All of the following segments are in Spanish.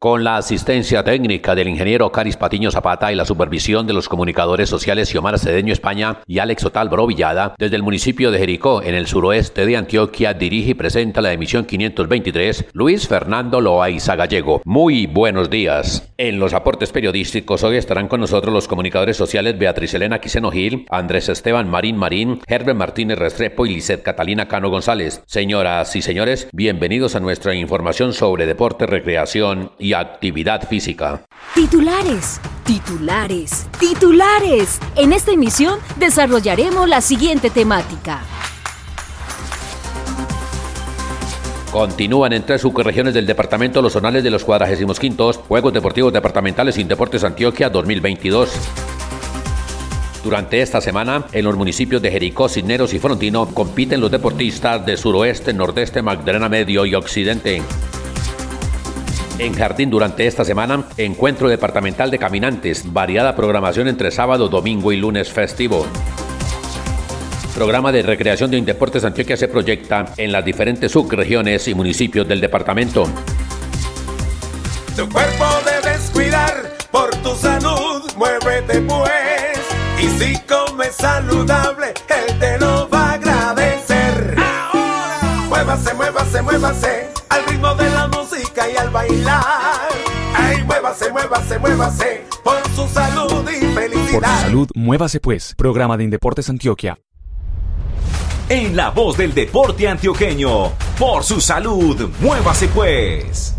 Con la asistencia técnica del ingeniero Caris Patiño Zapata y la supervisión de los comunicadores sociales Xiomara Cedeño España y Alex Otal Villada, desde el municipio de Jericó, en el suroeste de Antioquia, dirige y presenta la emisión 523 Luis Fernando Loaiza Gallego. Muy buenos días. En los aportes periodísticos hoy estarán con nosotros los comunicadores sociales Beatriz Elena Quiseno Gil, Andrés Esteban Marín Marín, Herbert Martínez Restrepo y Lisset Catalina Cano González. Señoras y señores, bienvenidos a nuestra información sobre deporte, recreación y actividad física. Titulares, titulares, titulares. En esta emisión desarrollaremos la siguiente temática. Continúan en tres subregiones del departamento los zonales de los 45 Juegos Deportivos Departamentales sin Deportes Antioquia 2022. Durante esta semana, en los municipios de Jericó, Cisneros y Frontino compiten los deportistas de suroeste, nordeste, Magdalena Medio y Occidente. En Jardín durante esta semana, encuentro departamental de caminantes, variada programación entre sábado, domingo y lunes festivo. Programa de recreación de Indeportes Antioquia se proyecta en las diferentes subregiones y municipios del departamento. Tu cuerpo debes cuidar por tu salud, muévete pues. Y si comes saludable, él te lo va a agradecer. Ahora, muévase, muévase, muévase bailar. Ay, muévase, muévase, muévase por su salud y felicidad. Por su salud, muévase pues. Programa de Indeportes Antioquia. En la voz del deporte antioqueño. Por su salud, muévase pues.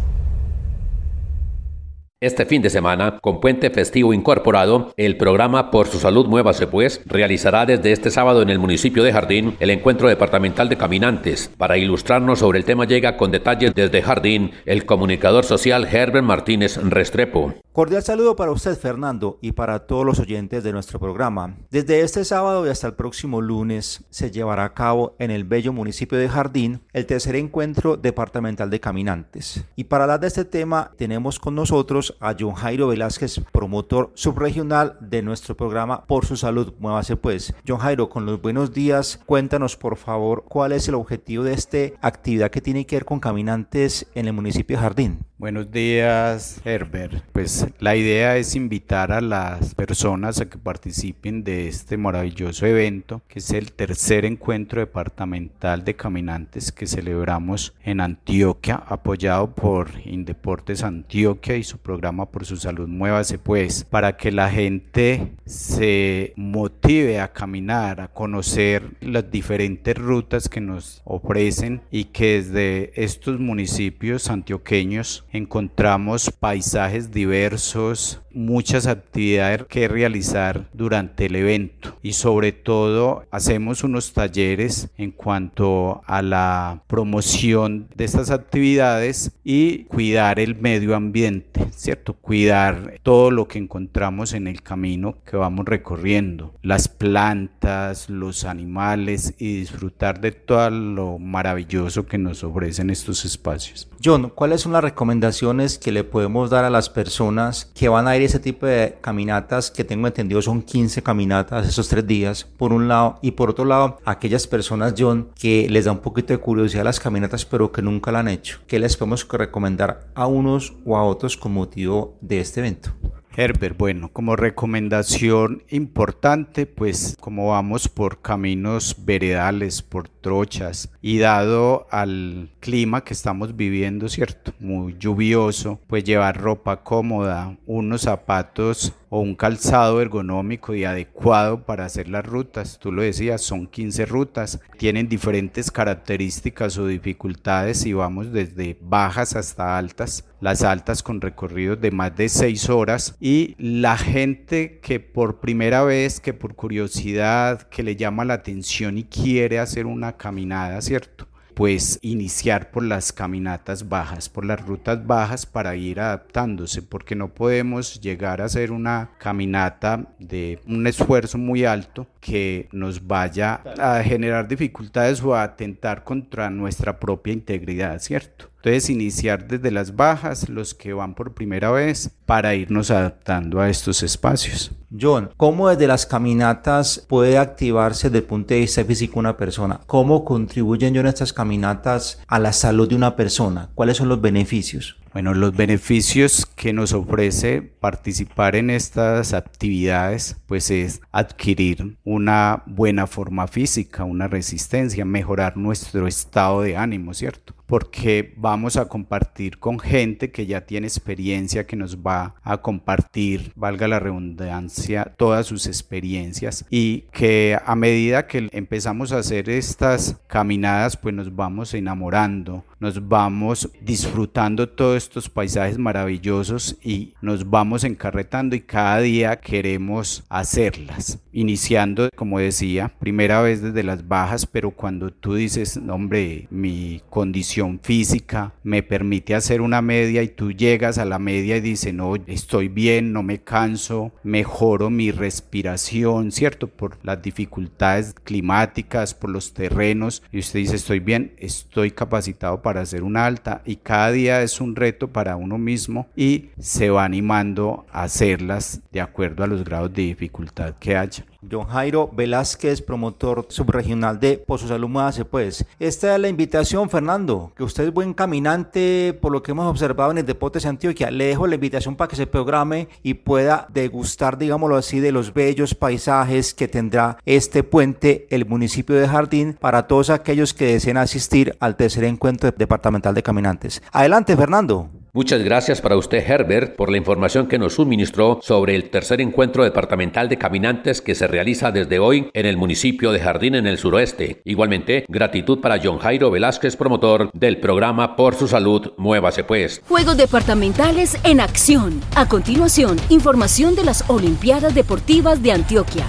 Este fin de semana, con puente festivo incorporado, el programa Por su Salud Muévase Pues realizará desde este sábado en el municipio de Jardín el encuentro departamental de caminantes. Para ilustrarnos sobre el tema llega con detalles desde Jardín el comunicador social Herbert Martínez Restrepo. Cordial saludo para usted Fernando y para todos los oyentes de nuestro programa. Desde este sábado y hasta el próximo lunes se llevará a cabo en el bello municipio de Jardín el tercer encuentro departamental de caminantes. Y para hablar de este tema tenemos con nosotros a John Jairo Velázquez, promotor subregional de nuestro programa Por su Salud. Muévase pues. John Jairo, con los buenos días, cuéntanos por favor cuál es el objetivo de esta actividad que tiene que ver con caminantes en el municipio de Jardín. Buenos días, Herbert. Pues la idea es invitar a las personas a que participen de este maravilloso evento, que es el tercer encuentro departamental de caminantes que celebramos en Antioquia, apoyado por Indeportes Antioquia y su programa por su salud Muévase pues, para que la gente se motive a caminar, a conocer las diferentes rutas que nos ofrecen y que desde estos municipios antioqueños encontramos paisajes diversos, muchas actividades que realizar durante el evento y sobre todo hacemos unos talleres en cuanto a la promoción de estas actividades y cuidar el medio ambiente, ¿cierto? Cuidar todo lo que encontramos en el camino que vamos recorriendo, las plantas, los animales y disfrutar de todo lo maravilloso que nos ofrecen estos espacios. John, ¿cuáles son las recomendaciones que le podemos dar a las personas que van a ir a ese tipo de caminatas que tengo entendido son 15 caminatas esos tres días, por un lado, y por otro lado, aquellas personas, John, que les da un poquito de curiosidad las caminatas, pero que nunca la han hecho? ¿Qué les podemos recomendar a unos o a otros con motivo de este evento? Herbert, bueno, como recomendación importante, pues como vamos por caminos veredales, por trochas y dado al clima que estamos viviendo, ¿cierto? Muy lluvioso, pues llevar ropa cómoda, unos zapatos o un calzado ergonómico y adecuado para hacer las rutas. Tú lo decías, son 15 rutas, tienen diferentes características o dificultades y vamos desde bajas hasta altas, las altas con recorridos de más de 6 horas y la gente que por primera vez, que por curiosidad, que le llama la atención y quiere hacer una caminada, ¿cierto? Pues iniciar por las caminatas bajas, por las rutas bajas para ir adaptándose, porque no podemos llegar a hacer una caminata de un esfuerzo muy alto que nos vaya a generar dificultades o a atentar contra nuestra propia integridad, ¿cierto? Entonces iniciar desde las bajas, los que van por primera vez, para irnos adaptando a estos espacios. John, ¿cómo desde las caminatas puede activarse desde el punto de vista físico una persona? ¿Cómo contribuyen John estas caminatas a la salud de una persona? ¿Cuáles son los beneficios? Bueno, los beneficios que nos ofrece participar en estas actividades, pues es adquirir una buena forma física, una resistencia, mejorar nuestro estado de ánimo, ¿cierto? Porque vamos a compartir con gente que ya tiene experiencia, que nos va a compartir, valga la redundancia, todas sus experiencias y que a medida que empezamos a hacer estas caminadas, pues nos vamos enamorando, nos vamos disfrutando todos estos paisajes maravillosos y nos vamos encarretando y cada día queremos hacerlas. Iniciando, como decía, primera vez desde las bajas, pero cuando tú dices, hombre, mi condición física me permite hacer una media y tú llegas a la media y dices, no, estoy bien, no me canso, mejoro mi respiración, ¿cierto? Por las dificultades climáticas, por los terrenos, y usted dice, estoy bien, estoy capacitado para para hacer una alta y cada día es un reto para uno mismo y se va animando a hacerlas de acuerdo a los grados de dificultad que haya. John Jairo Velázquez, promotor subregional de Pozo Salud Muévase Pues. Esta es la invitación, Fernando, que usted es buen caminante por lo que hemos observado en el Deportes Antioquia. Le dejo la invitación para que se programe y pueda degustar, digámoslo así, de los bellos paisajes que tendrá este puente, el municipio de Jardín, para todos aquellos que deseen asistir al tercer encuentro departamental de caminantes. Adelante, Fernando. Muchas gracias para usted, Herbert, por la información que nos suministró sobre el tercer encuentro departamental de caminantes que se realiza desde hoy en el municipio de Jardín en el suroeste. Igualmente, gratitud para John Jairo Velázquez, promotor del programa Por su Salud, Muévase Pues. Juegos departamentales en acción. A continuación, información de las Olimpiadas Deportivas de Antioquia.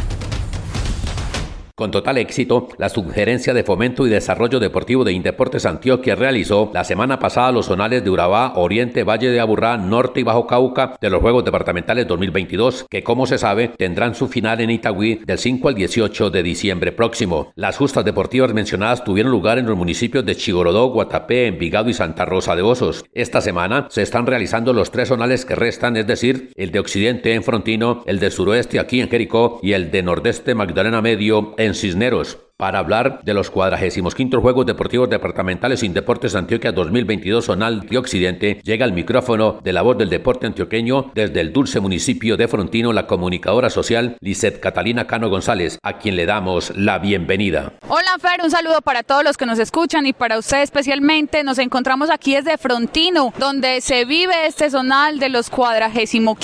Con total éxito, la Subgerencia de Fomento y Desarrollo Deportivo de Indeportes Antioquia realizó la semana pasada los zonales de Urabá, Oriente, Valle de Aburrá, Norte y Bajo Cauca de los Juegos Departamentales 2022, que como se sabe tendrán su final en Itagüí del 5 al 18 de diciembre próximo. Las justas deportivas mencionadas tuvieron lugar en los municipios de Chigorodó, Guatapé, Envigado y Santa Rosa de Osos. Esta semana se están realizando los tres zonales que restan, es decir, el de Occidente en Frontino, el de Suroeste aquí en Jericó y el de Nordeste Magdalena Medio en Cisneros para hablar de los 45 Juegos Deportivos Departamentales sin Deportes Antioquia 2022 Zonal de Occidente, llega al micrófono de la voz del deporte antioqueño desde el dulce municipio de Frontino la comunicadora social Lizeth Catalina Cano González, a quien le damos la bienvenida. Hola Fer, un saludo para todos los que nos escuchan y para usted especialmente. Nos encontramos aquí desde Frontino, donde se vive este zonal de los 45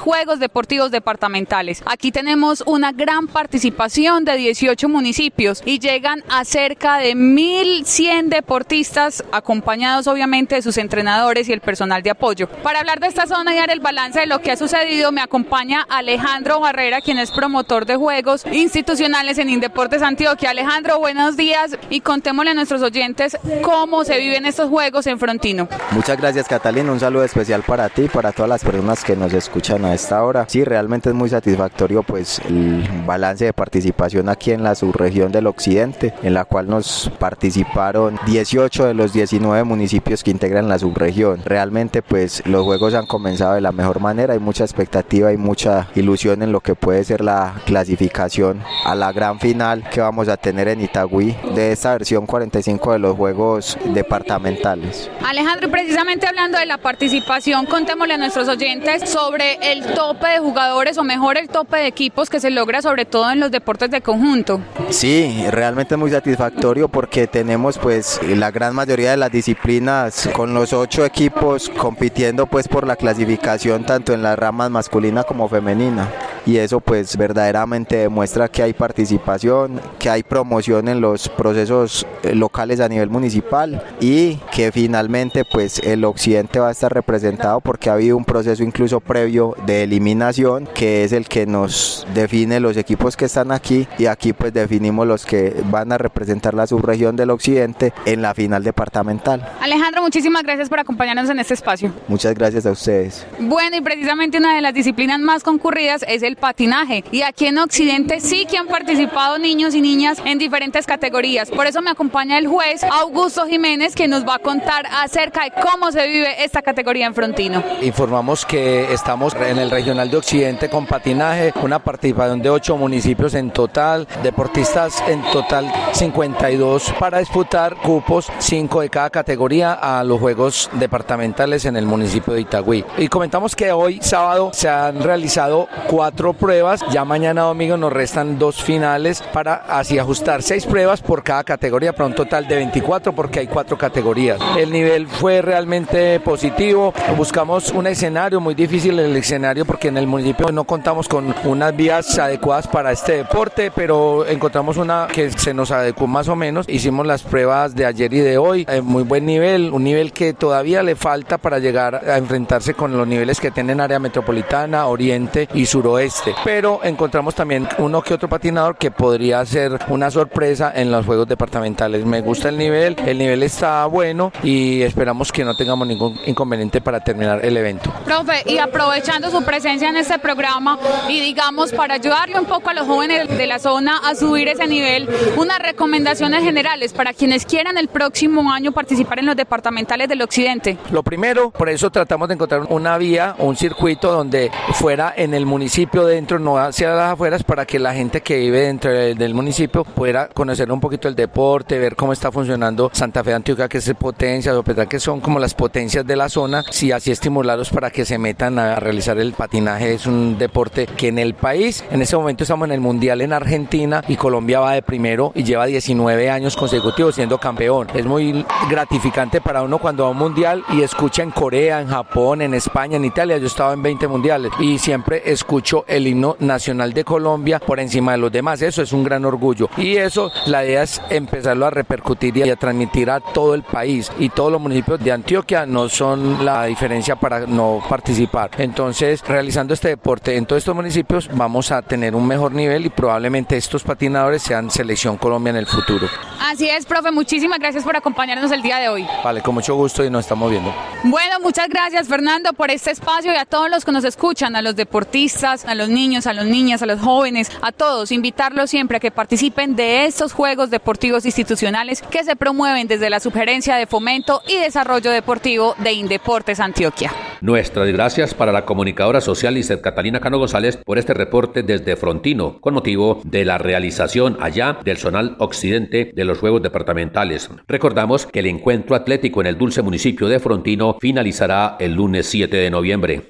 Juegos Deportivos Departamentales. Aquí tenemos una gran participación de 18 municipios y llegan a cerca de 1.100 deportistas acompañados obviamente de sus entrenadores y el personal de apoyo. Para hablar de esta zona y dar el balance de lo que ha sucedido me acompaña Alejandro Barrera, quien es promotor de juegos institucionales en Indeportes Antioquia. Alejandro, buenos días y contémosle a nuestros oyentes cómo se viven estos juegos en Frontino. Muchas gracias Catalina, un saludo especial para ti y para todas las personas que nos escuchan a esta hora. Sí, realmente es muy satisfactorio pues el balance de participación aquí en la subregión del occidente, en la cual nos participaron 18 de los 19 municipios que integran la subregión. Realmente pues los juegos han comenzado de la mejor manera, hay mucha expectativa y mucha ilusión en lo que puede ser la clasificación a la gran final que vamos a tener en Itagüí de esta versión 45 de los juegos departamentales. Alejandro, precisamente hablando de la participación, contémosle a nuestros oyentes sobre el tope de jugadores o mejor el tope de equipos que se logra sobre todo en los deportes de conjunto. Sí, realmente es muy satisfactorio porque tenemos pues la gran mayoría de las disciplinas con los ocho equipos compitiendo pues por la clasificación tanto en las ramas masculina como femenina. Y eso pues verdaderamente demuestra que hay participación, que hay promoción en los procesos eh, locales a nivel municipal y que finalmente pues el occidente va a estar representado porque ha habido un proceso incluso previo de eliminación que es el que nos define los equipos que están aquí y aquí pues definimos los que van a representar la subregión del occidente en la final departamental. Alejandro, muchísimas gracias por acompañarnos en este espacio. Muchas gracias a ustedes. Bueno, y precisamente una de las disciplinas más concurridas es el patinaje. Y aquí en Occidente sí que han participado niños y niñas en diferentes categorías. Por eso me acompaña el juez Augusto Jiménez, que nos va a contar acerca de cómo se vive esta categoría en Frontino. Informamos que estamos en el Regional de Occidente con patinaje, una participación de ocho municipios en total, deportistas en total 52 para disputar cupos, cinco de cada categoría a los Juegos Departamentales en el municipio de Itagüí. Y comentamos que hoy sábado se han realizado cuatro pruebas, ya mañana domingo nos restan dos finales para así ajustar seis pruebas por cada categoría para un total de 24 porque hay cuatro categorías. El nivel fue realmente positivo, buscamos un escenario muy difícil el escenario porque en el municipio no contamos con unas vías adecuadas para este deporte, pero encontramos una que se nos adecuó más o menos. Hicimos las pruebas de ayer y de hoy, muy buen nivel, un nivel que todavía le falta para llegar a enfrentarse con los niveles que tienen área metropolitana, oriente y suroeste. Pero encontramos también uno que otro patinador que podría ser una sorpresa en los juegos departamentales. Me gusta el nivel, el nivel está bueno y esperamos que no tengamos ningún inconveniente para terminar el evento. Profe, y aprovechando su presencia en este programa y digamos para ayudarle un poco a los jóvenes de la zona a subir ese nivel, unas recomendaciones generales para quienes quieran el próximo año participar en los departamentales del occidente. Lo primero, por eso tratamos de encontrar una vía, un circuito donde fuera en el municipio dentro, no hacia las afueras, para que la gente que vive dentro del municipio pueda conocer un poquito el deporte, ver cómo está funcionando Santa Fe de Antioquia, que es potencia, que son como las potencias de la zona, si así estimularlos para que se metan a realizar el patinaje. Es un deporte que en el país, en este momento estamos en el Mundial en Argentina y Colombia va de primero y lleva 19 años consecutivos siendo campeón. Es muy gratificante para uno cuando va a un mundial y escucha en Corea, en Japón, en España, en Italia. Yo he estado en 20 mundiales y siempre escucho el himno nacional de Colombia por encima de los demás. Eso es un gran orgullo. Y eso, la idea es empezarlo a repercutir y a transmitir a todo el país. Y todos los municipios de Antioquia no son la diferencia para no participar. Entonces, realizando este deporte en todos estos municipios, vamos a tener un mejor nivel y probablemente estos patinadores sean selección Colombia en el futuro. Así es, profe. Muchísimas gracias por acompañarnos el día de hoy. Vale, con mucho gusto y nos estamos viendo. Bueno, muchas gracias, Fernando, por este espacio y a todos los que nos escuchan, a los deportistas, a los niños, a las niñas, a los jóvenes, a todos, invitarlos siempre a que participen de estos Juegos Deportivos Institucionales que se promueven desde la Sugerencia de Fomento y Desarrollo Deportivo de Indeportes Antioquia. Nuestras gracias para la comunicadora social Lizeth Catalina Cano González por este reporte desde Frontino, con motivo de la realización allá del zonal occidente de los Juegos Departamentales. Recordamos que el encuentro atlético en el dulce municipio de Frontino finalizará el lunes 7 de noviembre.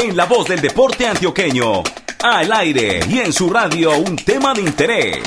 En la voz del deporte antioqueño, al aire y en su radio un tema de interés.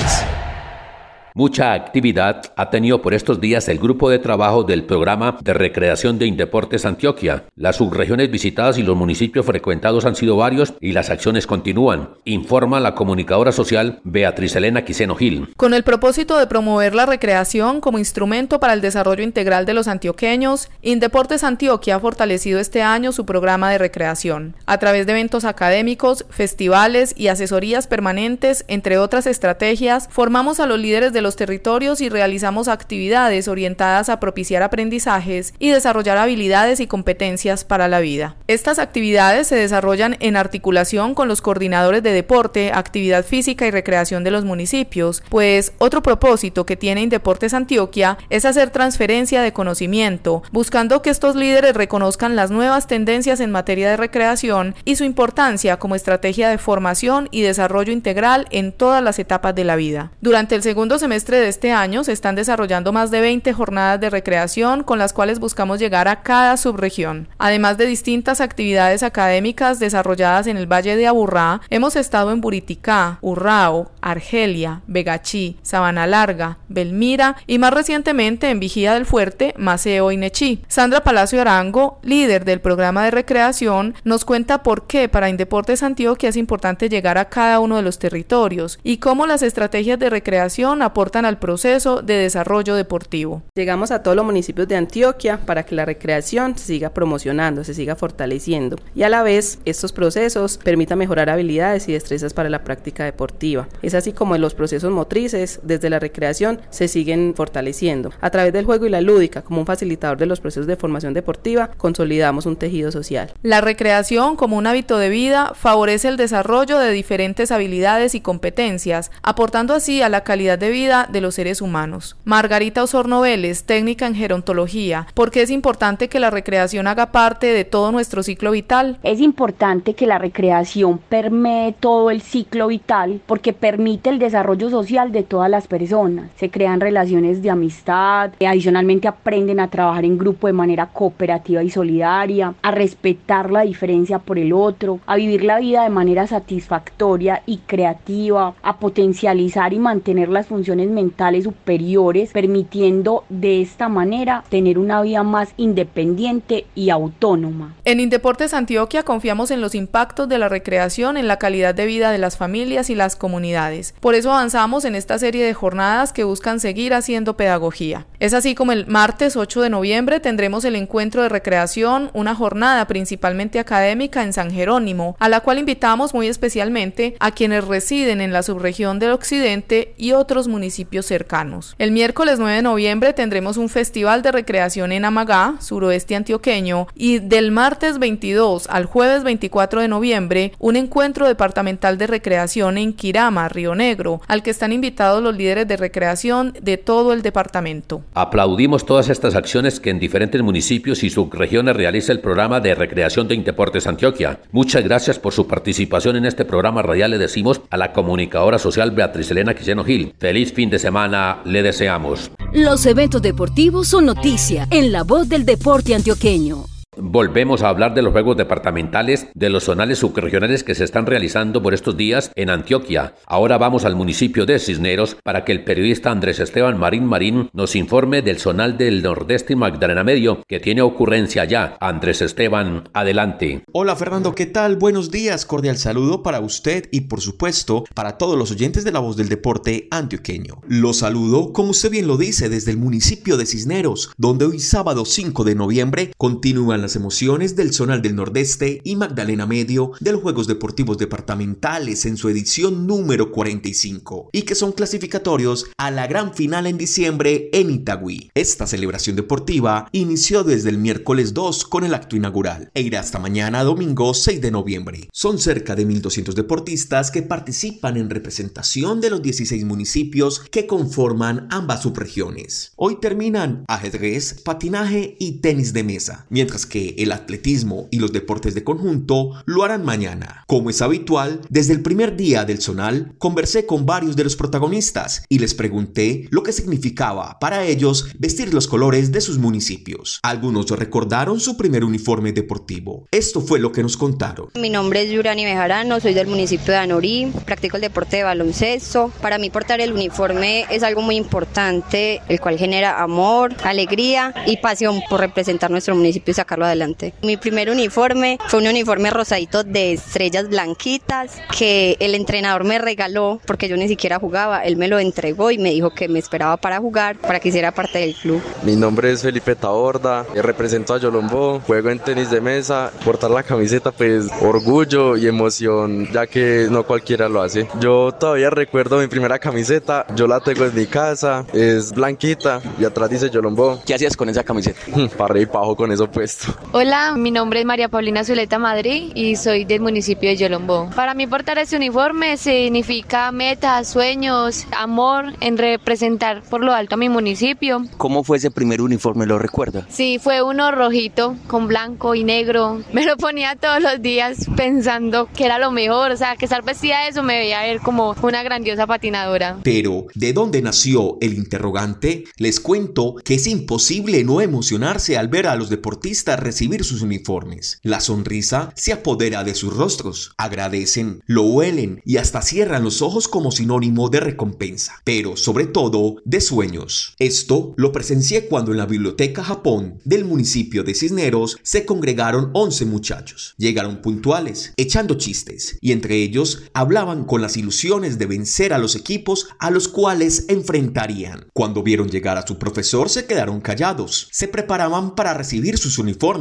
Mucha actividad ha tenido por estos días el grupo de trabajo del programa de recreación de Indeportes Antioquia. Las subregiones visitadas y los municipios frecuentados han sido varios y las acciones continúan, informa la comunicadora social Beatriz Elena Quiseno Gil. Con el propósito de promover la recreación como instrumento para el desarrollo integral de los antioqueños, Indeportes Antioquia ha fortalecido este año su programa de recreación. A través de eventos académicos, festivales y asesorías permanentes, entre otras estrategias, formamos a los líderes de los territorios y realizamos actividades orientadas a propiciar aprendizajes y desarrollar habilidades y competencias para la vida. Estas actividades se desarrollan en articulación con los coordinadores de deporte, actividad física y recreación de los municipios, pues otro propósito que tiene Indeportes Antioquia es hacer transferencia de conocimiento, buscando que estos líderes reconozcan las nuevas tendencias en materia de recreación y su importancia como estrategia de formación y desarrollo integral en todas las etapas de la vida. Durante el segundo semestre de este año se están desarrollando más de 20 jornadas de recreación con las cuales buscamos llegar a cada subregión. Además de distintas actividades académicas desarrolladas en el Valle de Aburrá, hemos estado en Buriticá, Urrao, Argelia, Begachí, Sabana Larga, Belmira y más recientemente en Vigía del Fuerte, Maceo y Nechí. Sandra Palacio Arango, líder del programa de recreación, nos cuenta por qué para Indeportes Antioquia es importante llegar a cada uno de los territorios y cómo las estrategias de recreación aportan al proceso de desarrollo deportivo. Llegamos a todos los municipios de Antioquia para que la recreación se siga promocionando, se siga fortaleciendo y a la vez estos procesos permitan mejorar habilidades y destrezas para la práctica deportiva. Es así como los procesos motrices desde la recreación se siguen fortaleciendo. A través del juego y la lúdica, como un facilitador de los procesos de formación deportiva, consolidamos un tejido social. La recreación como un hábito de vida favorece el desarrollo de diferentes habilidades y competencias, aportando así a la calidad de vida de los seres humanos. Margarita Osorno Vélez, técnica en gerontología, ¿por qué es importante que la recreación haga parte de todo nuestro ciclo vital? Es importante que la recreación permee todo el ciclo vital porque permite el desarrollo social de todas las personas. Se crean relaciones de amistad, adicionalmente aprenden a trabajar en grupo de manera cooperativa y solidaria, a respetar la diferencia por el otro, a vivir la vida de manera satisfactoria y creativa, a potencializar y mantener las funciones mentales superiores, permitiendo de esta manera tener una vida más independiente y autónoma. En Indeportes Antioquia confiamos en los impactos de la recreación en la calidad de vida de las familias y las comunidades. Por eso avanzamos en esta serie de jornadas que buscan seguir haciendo pedagogía. Es así como el martes 8 de noviembre tendremos el encuentro de recreación, una jornada principalmente académica en San Jerónimo, a la cual invitamos muy especialmente a quienes residen en la subregión del occidente y otros municipios cercanos. El miércoles 9 de noviembre tendremos un festival de recreación en Amagá, suroeste antioqueño, y del martes 22 al jueves 24 de noviembre, un encuentro departamental de recreación en Quirama, Río Negro, al que están invitados los líderes de recreación de todo el departamento. Aplaudimos todas estas acciones que en diferentes municipios y subregiones realiza el programa de recreación de Indeportes Antioquia. Muchas gracias por su participación en este programa radial. Le decimos a la comunicadora social Beatriz Elena Quilleno Gil. Feliz fin de semana, le deseamos. Los eventos deportivos son noticia en la voz del deporte antioqueño. Volvemos a hablar de los juegos departamentales de los zonales subregionales que se están realizando por estos días en Antioquia. Ahora vamos al municipio de Cisneros para que el periodista Andrés Esteban Marín Marín nos informe del zonal del Nordeste y Magdalena Medio que tiene ocurrencia allá. Andrés Esteban, adelante. Hola Fernando, ¿qué tal? Buenos días, cordial saludo para usted y por supuesto para todos los oyentes de la voz del deporte antioqueño. Los saludo, como usted bien lo dice, desde el municipio de Cisneros, donde hoy sábado 5 de noviembre continúan las emociones del Zonal del Nordeste y Magdalena Medio de los Juegos Deportivos Departamentales en su edición número 45 y que son clasificatorios a la gran final en diciembre en Itagüí. Esta celebración deportiva inició desde el miércoles 2 con el acto inaugural e irá hasta mañana domingo 6 de noviembre. Son cerca de 1.200 deportistas que participan en representación de los 16 municipios que conforman ambas subregiones. Hoy terminan ajedrez, patinaje y tenis de mesa, mientras que que el atletismo y los deportes de conjunto lo harán mañana. Como es habitual, desde el primer día del Zonal conversé con varios de los protagonistas y les pregunté lo que significaba para ellos vestir los colores de sus municipios. Algunos recordaron su primer uniforme deportivo. Esto fue lo que nos contaron. Mi nombre es Yurani Bejarano, soy del municipio de Anorí, practico el deporte de baloncesto. Para mí portar el uniforme es algo muy importante, el cual genera amor, alegría y pasión por representar nuestro municipio y sacarlo adelante. Mi primer uniforme fue un uniforme rosadito de estrellas blanquitas que el entrenador me regaló porque yo ni siquiera jugaba. Él me lo entregó y me dijo que me esperaba para jugar, para que hiciera parte del club. Mi nombre es Felipe Taborda, represento a Yolombo, juego en tenis de mesa, portar la camiseta pues orgullo y emoción ya que no cualquiera lo hace. Yo todavía recuerdo mi primera camiseta, yo la tengo en mi casa, es blanquita y atrás dice Yolombo. ¿Qué hacías con esa camiseta? para arriba y para abajo con eso puesto. Hola, mi nombre es María Paulina Zuleta Madrid y soy del municipio de Yolombó. Para mí portar este uniforme significa metas, sueños, amor en representar por lo alto a mi municipio. ¿Cómo fue ese primer uniforme? ¿Lo recuerda? Sí, fue uno rojito con blanco y negro. Me lo ponía todos los días pensando que era lo mejor, o sea, que estar vestida de eso me veía ver como una grandiosa patinadora. Pero, ¿de dónde nació el interrogante? Les cuento que es imposible no emocionarse al ver a los deportistas recibir sus uniformes. La sonrisa se apodera de sus rostros, agradecen, lo huelen y hasta cierran los ojos como sinónimo de recompensa, pero sobre todo de sueños. Esto lo presencié cuando en la Biblioteca Japón del municipio de Cisneros se congregaron 11 muchachos. Llegaron puntuales, echando chistes, y entre ellos hablaban con las ilusiones de vencer a los equipos a los cuales enfrentarían. Cuando vieron llegar a su profesor se quedaron callados, se preparaban para recibir sus uniformes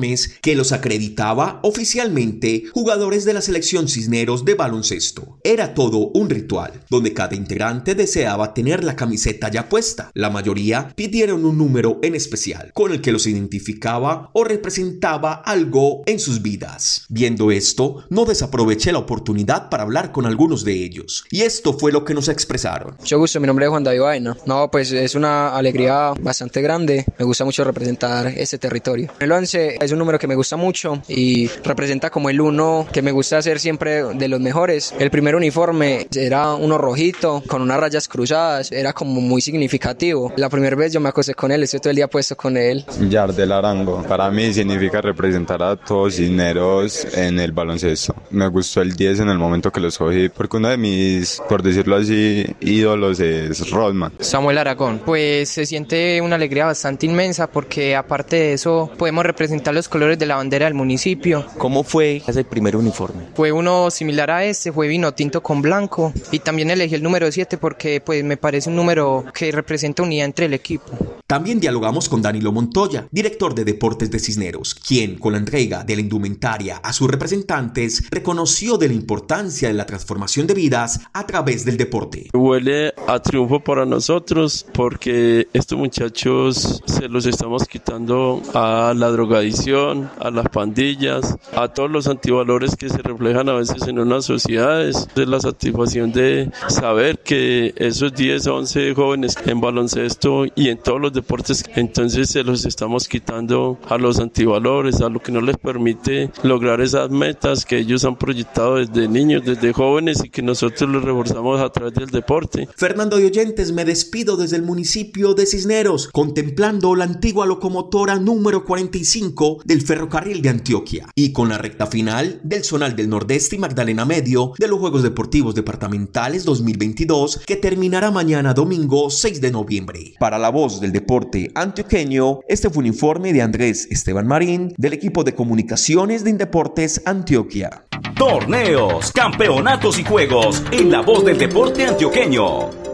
que los acreditaba oficialmente jugadores de la selección Cisneros de baloncesto. Era todo un ritual, donde cada integrante deseaba tener la camiseta ya puesta. La mayoría pidieron un número en especial, con el que los identificaba o representaba algo en sus vidas. Viendo esto, no desaproveché la oportunidad para hablar con algunos de ellos, y esto fue lo que nos expresaron. Mucho gusto, mi nombre es Juan David Vaina. No, pues es una alegría bastante grande. Me gusta mucho representar este territorio. El 11 es un número que me gusta mucho y representa como el uno que me gusta hacer siempre de los mejores. El primer uniforme era uno rojito con unas rayas cruzadas, era como muy significativo. La primera vez yo me acosté con él, estoy todo el día puesto con él. Yardel Arango, para mí significa representar a todos Cisneros en el baloncesto. Me gustó el 10 en el momento que lo escogí porque uno de mis, por decirlo así, ídolos es Rodman. Samuel Aragón, pues se siente una alegría bastante inmensa porque aparte de eso podemos representar los colores de la bandera del municipio. ¿Cómo fue ese primer uniforme? Fue uno similar a este, fue vino tinto con blanco y también elegí el número 7 porque pues me parece un número que representa unidad entre el equipo. También dialogamos con Danilo Montoya, director de deportes de Cisneros, quien con la entrega de la indumentaria a sus representantes reconoció de la importancia de la transformación de vidas a través del deporte. Huele a triunfo para nosotros porque estos muchachos se los estamos quitando a la drogadicción, a las pandillas, a todos los antivalores que se reflejan a veces en unas sociedades. Es la satisfacción de saber que esos 10, 11 jóvenes en baloncesto y en todos los deportes, entonces se los estamos quitando a los antivalores, a lo que no les permite lograr esas metas que ellos han proyectado desde niños, desde jóvenes y que nosotros los reforzamos a través del deporte. Fernando de Oyentes, me despido desde el municipio de Cisneros, contemplando la antigua locomotora número 45 del ferrocarril de Antioquia y con la recta final del Zonal del Nordeste y Magdalena Medio de los Juegos Deportivos Departamentales 2022 que terminará mañana domingo 6 de noviembre. Para la voz del deporte antioqueño, este fue un informe de Andrés Esteban Marín del equipo de comunicaciones de Indeportes Antioquia. Torneos, campeonatos y juegos en la voz del deporte antioqueño.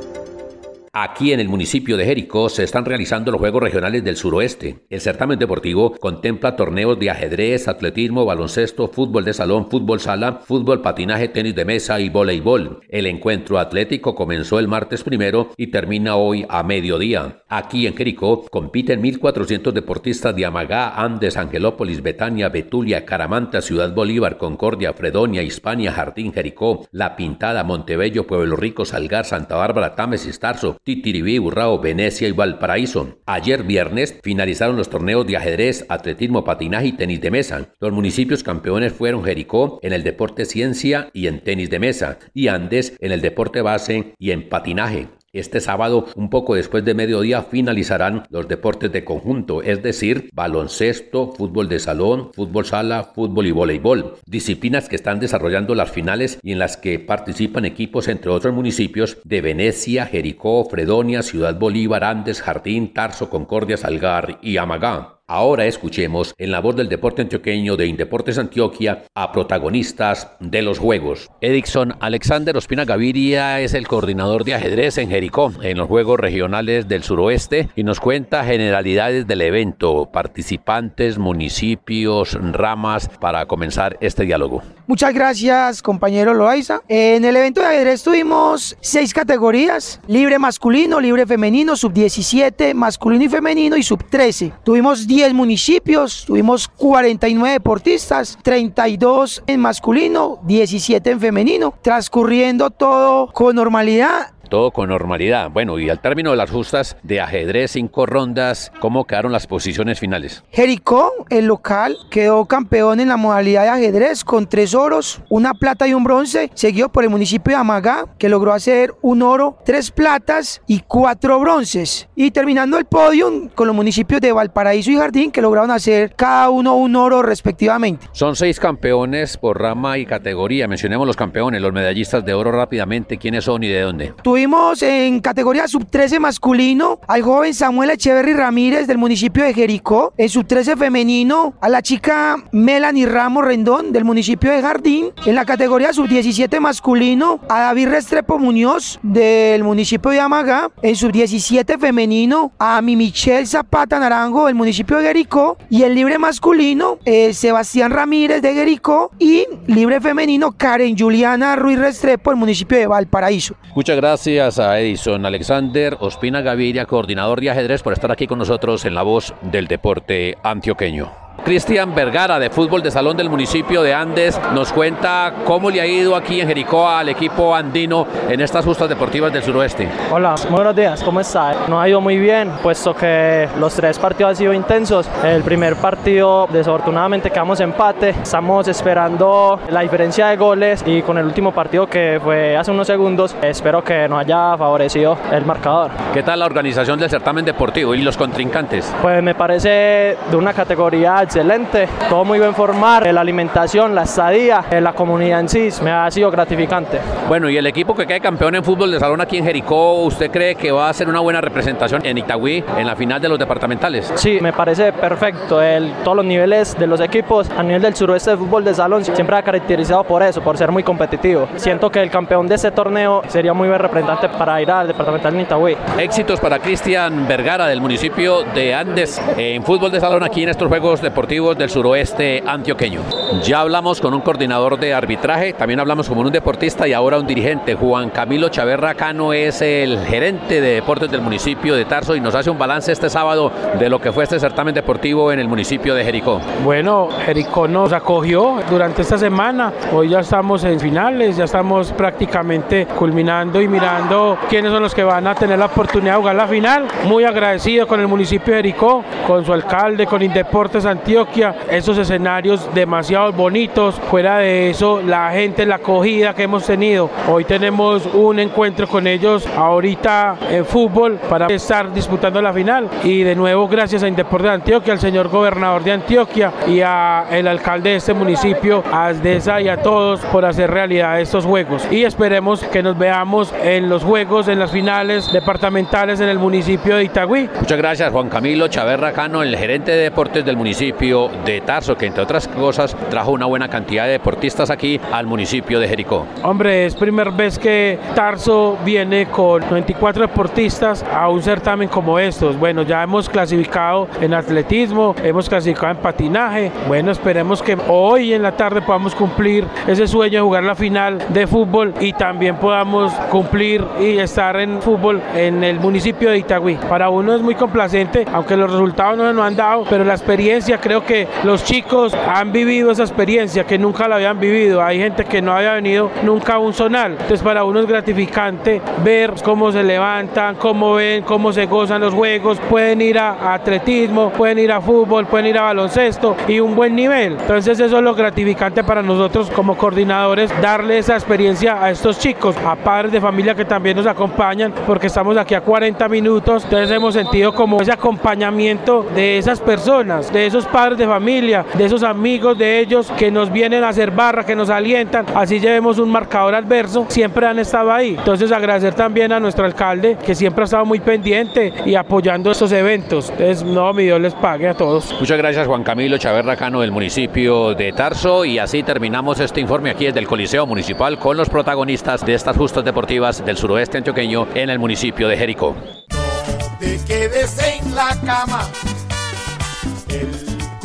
Aquí en el municipio de Jericó se están realizando los Juegos Regionales del Suroeste. El certamen deportivo contempla torneos de ajedrez, atletismo, baloncesto, fútbol de salón, fútbol sala, fútbol, patinaje, tenis de mesa y voleibol. El encuentro atlético comenzó el martes primero y termina hoy a mediodía. Aquí en Jericó compiten 1.400 deportistas de Amagá, Andes, Angelópolis, Betania, Betulia, Caramanta, Ciudad Bolívar, Concordia, Fredonia, Hispania, Jardín, Jericó, La Pintada, Montebello, Pueblo Rico, Salgar, Santa Bárbara, Támesis, Tarso, Titiribí, Burrao, Venecia y Valparaíso. Ayer viernes finalizaron los torneos de ajedrez, atletismo, patinaje y tenis de mesa. Los municipios campeones fueron Jericó en el deporte ciencia y en tenis de mesa y Andes en el deporte base y en patinaje. Este sábado, un poco después de mediodía, finalizarán los deportes de conjunto, es decir, baloncesto, fútbol de salón, fútbol sala, fútbol y voleibol, disciplinas que están desarrollando las finales y en las que participan equipos entre otros municipios de Venecia, Jericó, Fredonia, Ciudad Bolívar, Andes, Jardín, Tarso, Concordia, Salgar y Amagá. Ahora escuchemos en la voz del deporte antioqueño de Indeportes Antioquia a protagonistas de los Juegos. Edixon Alexander Ospina Gaviria es el coordinador de ajedrez en Jericó, en los Juegos Regionales del Suroeste, y nos cuenta generalidades del evento, participantes, municipios, ramas, para comenzar este diálogo. Muchas gracias, compañero Loaiza. En el evento de ajedrez tuvimos seis categorías, libre masculino, libre femenino, sub 17, masculino y femenino y sub 13. Tuvimos 10 10 municipios, tuvimos 49 deportistas, 32 en masculino, 17 en femenino, transcurriendo todo con normalidad todo con normalidad. Bueno, y al término de las justas de ajedrez, cinco rondas, ¿cómo quedaron las posiciones finales? Jericó, el local, quedó campeón en la modalidad de ajedrez con tres oros, una plata y un bronce, seguido por el municipio de Amagá, que logró hacer un oro, tres platas y cuatro bronces. Y terminando el podio con los municipios de Valparaíso y Jardín, que lograron hacer cada uno un oro respectivamente. Son seis campeones por rama y categoría. Mencionemos los campeones, los medallistas de oro rápidamente. ¿Quiénes son y de dónde? Tuvimos en categoría sub-13 masculino al joven Samuel Echeverry Ramírez del municipio de Jericó. En sub-13 femenino a la chica Melanie Ramos Rendón del municipio de Jardín. En la categoría sub-17 masculino a David Restrepo Muñoz del municipio de Amagá. En sub-17 femenino a mi Michelle Zapata Naranjo del municipio de Jericó. Y el libre masculino eh, Sebastián Ramírez de Jericó. Y libre femenino Karen Juliana Ruiz Restrepo del municipio de Valparaíso. Muchas gracias gracias a Edison Alexander Ospina Gaviria, coordinador de ajedrez, por estar aquí con nosotros en la voz del deporte antioqueño. Cristian Vergara de fútbol de salón del municipio de Andes nos cuenta cómo le ha ido aquí en Jericó al equipo andino en estas justas deportivas del suroeste. Hola, muy buenos días, ¿cómo está? Nos ha ido muy bien, puesto que los tres partidos han sido intensos. El primer partido desafortunadamente quedamos empate, estamos esperando la diferencia de goles y con el último partido que fue hace unos segundos, espero que nos haya favorecido el marcador. ¿Qué tal la organización del certamen deportivo y los contrincantes? Pues me parece de una categoría excelente, todo muy bien formar, la alimentación, la estadía, la comunidad en sí, me ha sido gratificante. Bueno, y el equipo que quede campeón en fútbol de salón aquí en Jericó, ¿usted cree que va a ser una buena representación en Itagüí en la final de los departamentales? Sí, me parece perfecto. El, todos los niveles de los equipos a nivel del suroeste de fútbol de salón siempre ha caracterizado por eso, por ser muy competitivo. Siento que el campeón de este torneo sería muy buen representante para ir al departamental en Itagüí. Éxitos para Cristian Vergara del municipio de Andes en fútbol de salón aquí en estos Juegos de deportivos del suroeste antioqueño. Ya hablamos con un coordinador de arbitraje, también hablamos con un deportista y ahora un dirigente. Juan Camilo Chaverra Cano es el gerente de deportes del municipio de Tarso y nos hace un balance este sábado de lo que fue este certamen deportivo en el municipio de Jericó. Bueno, Jericó nos acogió durante esta semana. Hoy ya estamos en finales, ya estamos prácticamente culminando y mirando quiénes son los que van a tener la oportunidad de jugar la final. Muy agradecido con el municipio de Jericó, con su alcalde, con Indeportes Antioquia Antioquia, esos escenarios demasiado bonitos. Fuera de eso, la gente, la acogida que hemos tenido. Hoy tenemos un encuentro con ellos ahorita en fútbol para estar disputando la final. Y de nuevo, gracias a Indeporte de Antioquia, al señor gobernador de Antioquia y al alcalde de este municipio, a Asdesa y a todos por hacer realidad estos juegos. Y esperemos que nos veamos en los juegos, en las finales departamentales en el municipio de Itagüí. Muchas gracias, Juan Camilo Chaverra Cano, el gerente de deportes del municipio de Tarso, que entre otras cosas trajo una buena cantidad de deportistas aquí al municipio de Jericó. Hombre, es primera vez que Tarso viene con 94 deportistas a un certamen como estos. Bueno, ya hemos clasificado en atletismo, hemos clasificado en patinaje. Bueno, esperemos que hoy en la tarde podamos cumplir ese sueño de jugar la final de fútbol y también podamos cumplir y estar en fútbol en el municipio de Itagüí. Para uno es muy complacente, aunque los resultados no nos han dado, pero la experiencia creo que los chicos han vivido esa experiencia que nunca la habían vivido. Hay gente que no había venido nunca a un zonal. Entonces para uno es gratificante ver cómo se levantan, cómo ven, cómo se gozan los juegos. Pueden ir a, atletismo, pueden ir a fútbol, pueden ir a baloncesto y un buen nivel. Entonces eso es lo gratificante para nosotros como coordinadores, darle esa experiencia a estos chicos, a padres de familia que también nos acompañan, porque estamos aquí a 40 minutos. Entonces hemos sentido como ese acompañamiento de esas personas, de esos padres de familia, de esos amigos de ellos que nos vienen a hacer barra, que nos alientan, así llevemos un marcador adverso, siempre han estado ahí. Entonces agradecer también a nuestro alcalde que siempre ha estado muy pendiente y apoyando estos eventos. Entonces, no, mi Dios les pague a todos. Muchas gracias Juan Camilo Chaverra Cano del municipio de Tarso y así terminamos este informe aquí desde el Coliseo Municipal con los protagonistas de estas justas deportivas del suroeste antioqueño en el municipio de Jericó. No te quedes en la cama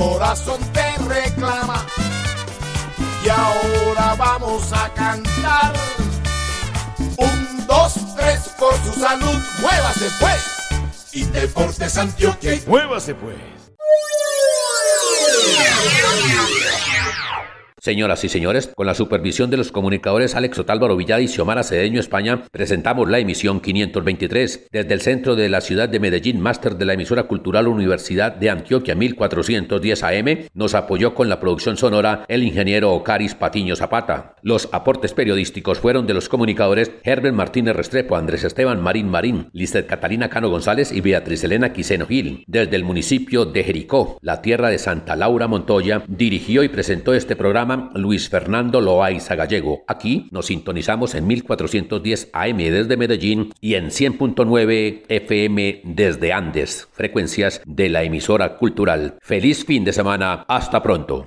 corazón te reclama. Y ahora vamos a cantar. Un, dos, tres, por su salud, muévase pues. Y Deportes Antioquia. Muévase pues. Señoras y señores, con la supervisión de los comunicadores Alex Otálvaro Villada y Xiomara Cedeño España, presentamos la emisión 523 desde el centro de la ciudad de Medellín, máster de la emisora cultural Universidad de Antioquia 1410 AM, nos apoyó con la producción sonora el ingeniero Ocaris Patiño Zapata. Los aportes periodísticos fueron de los comunicadores Herbert Martínez Restrepo, Andrés Esteban Marín Marín, Listet Catalina Cano González y Beatriz Elena Quiseno Gil. Desde el municipio de Jericó, la tierra de Santa Laura Montoya, dirigió y presentó este programa Luis Fernando Loaiza Gallego. Aquí nos sintonizamos en 1410 AM desde Medellín y en 100.9 FM desde Andes, frecuencias de la emisora cultural. Feliz fin de semana, hasta pronto.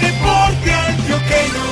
Hey.